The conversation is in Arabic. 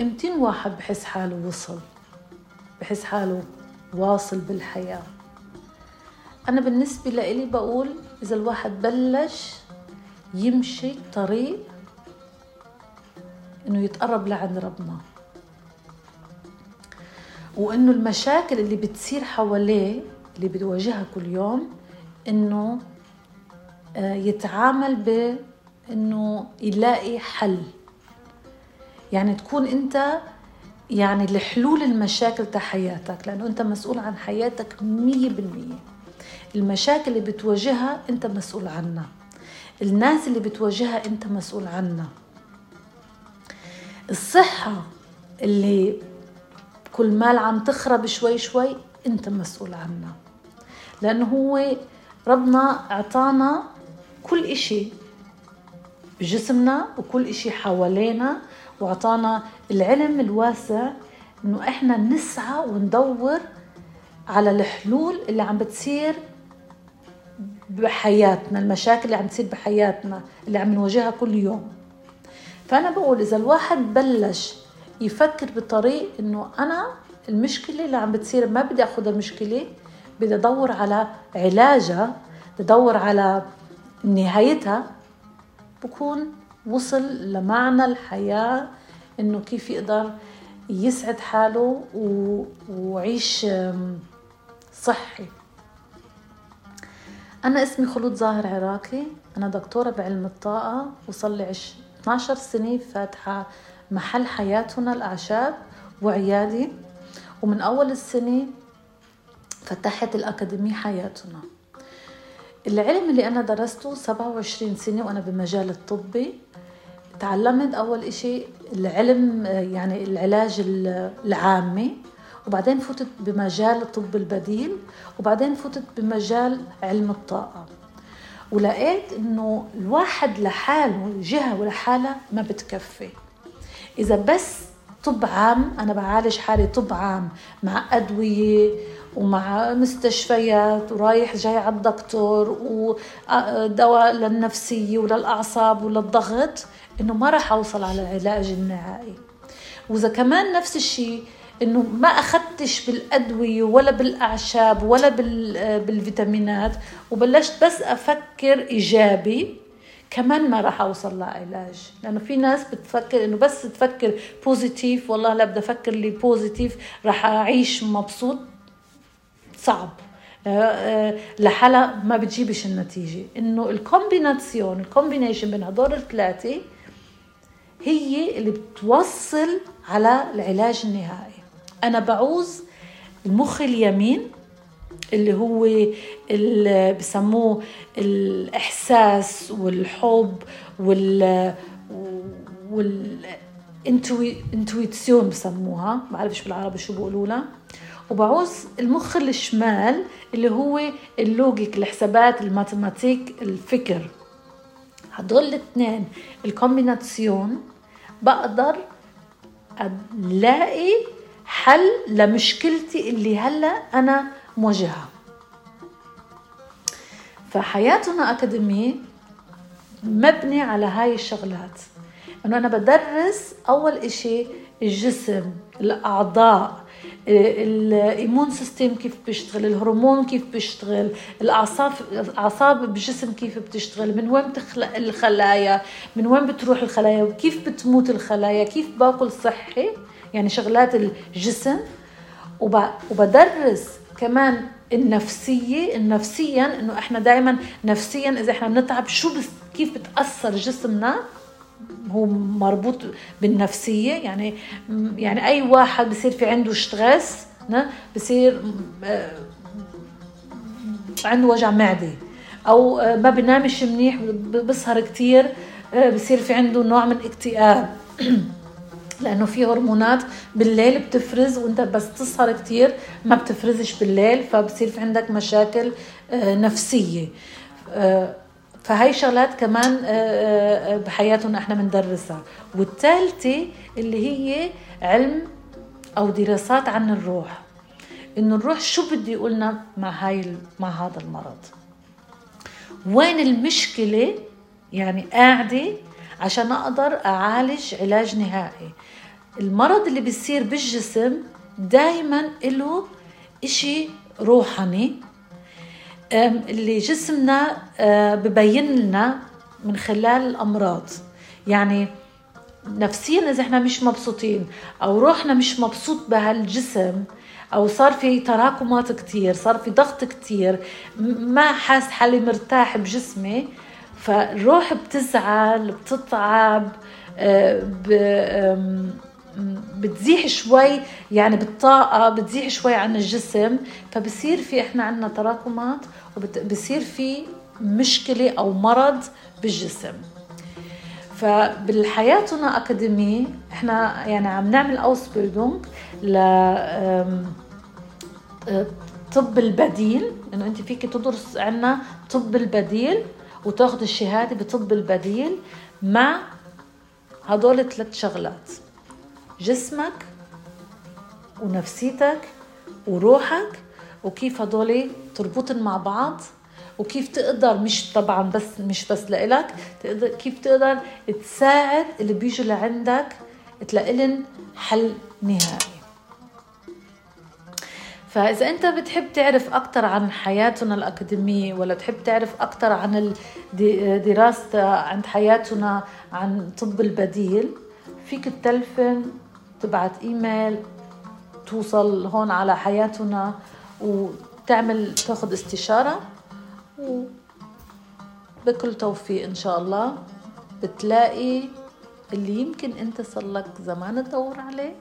امتين واحد بحس حاله وصل بحس حاله واصل بالحياة. أنا بالنسبة لإلي بقول إذا الواحد بلش يمشي طريق إنه يتقرب لعند ربنا. وإنه المشاكل اللي بتصير حواليه اللي بيواجهها كل يوم إنه آه، يتعامل بإنه يلاقي حل. يعني تكون أنت يعني لحلول المشاكل تاع حياتك لأنه أنت مسؤول عن حياتك مية بالمية. المشاكل اللي بتواجهها أنت مسؤول عنها. الناس اللي بتواجهها أنت مسؤول عنها. الصحة اللي كل مال عم تخرب شوي شوي أنت مسؤول عنها. لأنه هو ربنا أعطانا كل إشي بجسمنا وكل إشي حوالينا وأعطانا العلم الواسع إنه إحنا نسعى وندور على الحلول اللي عم بتصير بحياتنا المشاكل اللي عم تصير بحياتنا اللي عم نواجهها كل يوم. فأنا بقول إذا الواحد بلش يفكر بطريق إنه أنا المشكلة اللي عم بتصير ما بدي اخذها مشكله بدي أدور على علاجها بدي أدور على نهايتها بكون وصل لمعنى الحياة إنه كيف يقدر يسعد حاله ويعيش صحي. أنا اسمي خلود ظاهر عراقي. أنا دكتورة بعلم الطاقة وصل لي 12 سنة فاتحة محل حياتنا الأعشاب وعيادي. ومن أول السنة فتحت الأكاديمية حياتنا. العلم اللي أنا درسته 27 سنة وأنا بمجال الطبي تعلمت أول إشي العلم يعني العلاج العامي وبعدين فتت بمجال الطب البديل وبعدين فتت بمجال علم الطاقة. ولقيت إنه الواحد لحاله جهة ولحالها ما بتكفي. إذا بس طب عام أنا بعالج حالي طب عام مع أدوية ومع مستشفيات ورايح جاي على الدكتور ودواء للنفسية وللأعصاب وللضغط إنه ما راح أوصل على العلاج النهائي. وإذا كمان نفس الشيء إنه ما اخذتش بالأدوية ولا بالأعشاب ولا بالفيتامينات وبلشت بس أفكر إيجابي كمان ما راح أوصل لعلاج. لأنه في ناس بتفكر إنه بس تفكر positive والله لا بدي أفكر لي positive راح أعيش مبسوط. صعب. آه، آه، لحالها ما بتجيبش النتيجة. إنه ال combinaison ال combination بين هدول الثلاثة هي اللي بتوصل على العلاج النهائي. أنا بعوز المخ اليمين اللي هو اللي بسموه الإحساس والحب وال وال intuition بسموها. ما بعرفش بالعربي شو بيقولوا لها. وبعوز المخ الشمال اللي هو ال logique الحسابات ال mathématiques الفكر. هدول الاثنين ال combinaison بقدر ألاقي حل لمشكلتي اللي هلا أنا مواجهها. فحياتنا أكاديمية مبني على هاي الشغلات. إنه أنا بدرس أول إشي الجسم الأعضاء الإيمون سيستم كيف بيشتغل الهرمون كيف بيشتغل الأعصاب الأعصاب بالجسم كيف بتشتغل من وين بتخلق الخلايا من وين بتروح الخلايا وكيف بتموت الخلايا كيف باكل صحي يعني شغلات الجسم. وبدرس كمان النفسية النفسيا إنه إحنا دائما نفسيا إذا إحنا بنتعب شو بس كيف بتأثر جسمنا؟ هو مربوط بالنفسية يعني يعني أي واحد بصير في عنده ستريس بصير آه، عنده وجع معدة أو آه، ما بنامش منيح بسهر كتير آه، بصير في عنده نوع من اكتئاب. لأنه في هرمونات بالليل بتفرز وأنت بس تسهر كتير ما بتفرزش بالليل فبصير في عندك مشاكل نفسية. فهي شغلات كمان آه، آه، بحياتنا إحنا بندرسها. والثالثه اللي هي علم أو دراسات عن الروح. إنه الروح شو بده يقولنا مع هاي مع هذا المرض؟ وين المشكلة؟ يعني قاعدة عشان أقدر أعالج علاج نهائي. المرض اللي بيصير بالجسم دايما له إشي روحاني. اللي جسمنا آه، ببين لنا من خلال الأمراض. يعني نفسيا إذا إحنا مش مبسوطين أو روحنا مش مبسوط بهالجسم أو صار في تراكمات كتير صار في ضغط كتير ما حاس حالي مرتاح بجسمي فالروح بتزعل بتتعب آه، بتزيح شوي يعني بالطاقة بتزيح شوي عن الجسم. فبصير في إحنا عندنا تراكمات وبصير في مشكلة أو مرض بالجسم. فبالحياتنا أكاديمي إحنا يعني عم نعمل أوسبيلدونج ل طب البديل. إنه أنت فيك تدرس عنا طب البديل وتاخذ الشهادة بطب البديل مع هدول ثلاث شغلات. جسمك ونفسيتك وروحك وكيف هدول تربطن مع بعض وكيف تقدر مش طبعا بس مش بس لإلك تقدر كيف تقدر تساعد اللي بيجوا لعندك تلاقي حل نهائي. فإذا أنت بتحب تعرف أكثر عن حياتنا الأكاديمية ولا بتحب تعرف أكثر عن دراسة عند حياتنا عن طب البديل فيك تتلفن تبعت إيميل توصل هون على حياتنا وتعمل تاخذ استشارة وبكل توفيق إن شاء الله بتلاقي اللي يمكن أنت صار لك زمان تدور عليه.